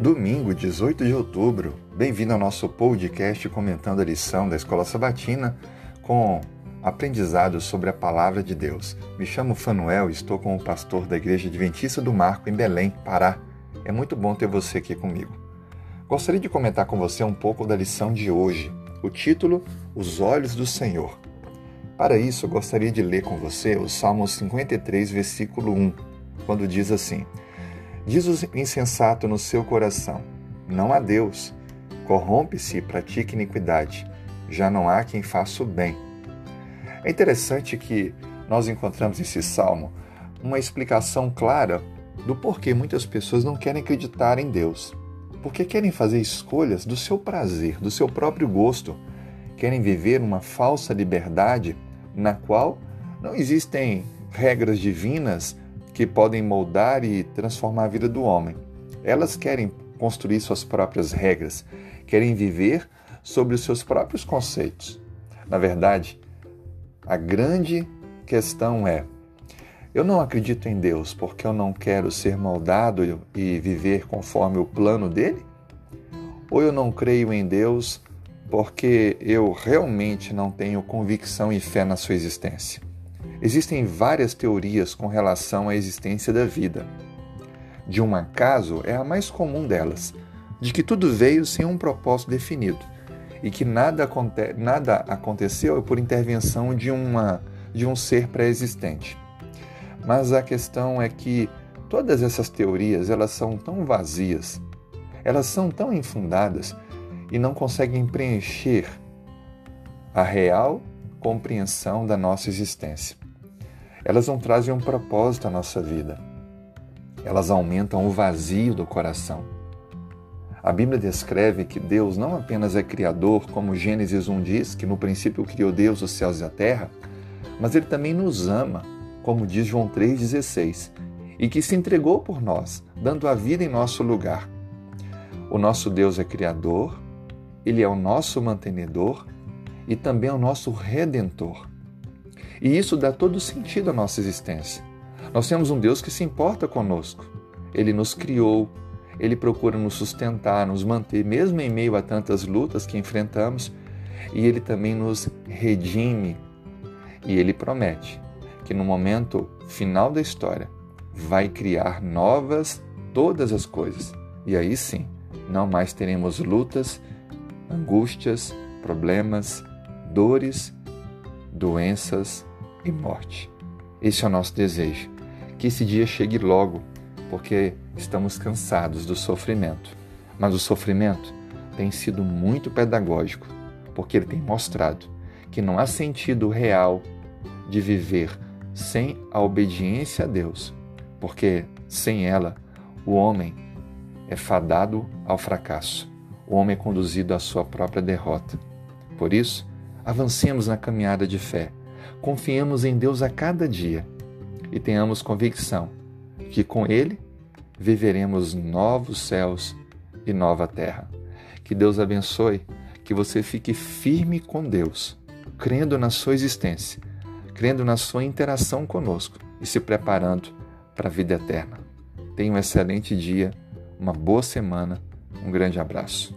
Domingo, 18 de outubro. Bem-vindo ao nosso podcast comentando a lição da Escola Sabatina com aprendizados sobre a palavra de Deus. Me chamo Fanuel e estou como pastor da Igreja Adventista do Marco em Belém, Pará. É muito bom ter você aqui comigo. Gostaria de comentar com você um pouco da lição de hoje. O título: Os Olhos do Senhor. Para isso, gostaria de ler com você o Salmo 53, versículo 1, quando diz assim: Diz o insensato no seu coração: Não há Deus. Corrompe-se e pratique iniquidade. Já não há quem faça o bem. É interessante que nós encontramos nesse salmo uma explicação clara do porquê muitas pessoas não querem acreditar em Deus. Porque querem fazer escolhas do seu prazer, do seu próprio gosto. Querem viver uma falsa liberdade na qual não existem regras divinas que podem moldar e transformar a vida do homem. Elas querem construir suas próprias regras, querem viver sobre os seus próprios conceitos. Na verdade, a grande questão é: eu não acredito em Deus porque eu não quero ser moldado e viver conforme o plano dele? Ou eu não creio em Deus porque eu realmente não tenho convicção e fé na sua existência? Existem várias teorias com relação à existência da vida. De um acaso é a mais comum delas, de que tudo veio sem um propósito definido e que nada, aconte nada aconteceu por intervenção de, uma, de um ser pré-existente. Mas a questão é que todas essas teorias elas são tão vazias, elas são tão infundadas e não conseguem preencher a real compreensão da nossa existência. Elas não trazem um propósito à nossa vida. Elas aumentam o vazio do coração. A Bíblia descreve que Deus não apenas é criador, como Gênesis 1 diz, que no princípio criou Deus os céus e a terra, mas ele também nos ama, como diz João 3,16, e que se entregou por nós, dando a vida em nosso lugar. O nosso Deus é criador, ele é o nosso mantenedor e também é o nosso redentor. E isso dá todo sentido à nossa existência. Nós temos um Deus que se importa conosco. Ele nos criou, ele procura nos sustentar, nos manter, mesmo em meio a tantas lutas que enfrentamos, e ele também nos redime. E ele promete que no momento final da história vai criar novas todas as coisas. E aí sim, não mais teremos lutas, angústias, problemas, dores doenças e morte. Esse é o nosso desejo. Que esse dia chegue logo, porque estamos cansados do sofrimento. Mas o sofrimento tem sido muito pedagógico, porque ele tem mostrado que não há sentido real de viver sem a obediência a Deus, porque sem ela o homem é fadado ao fracasso, o homem é conduzido à sua própria derrota. Por isso, Avancemos na caminhada de fé. Confiemos em Deus a cada dia e tenhamos convicção que com Ele viveremos novos céus e nova terra. Que Deus abençoe, que você fique firme com Deus, crendo na sua existência, crendo na sua interação conosco e se preparando para a vida eterna. Tenha um excelente dia, uma boa semana, um grande abraço.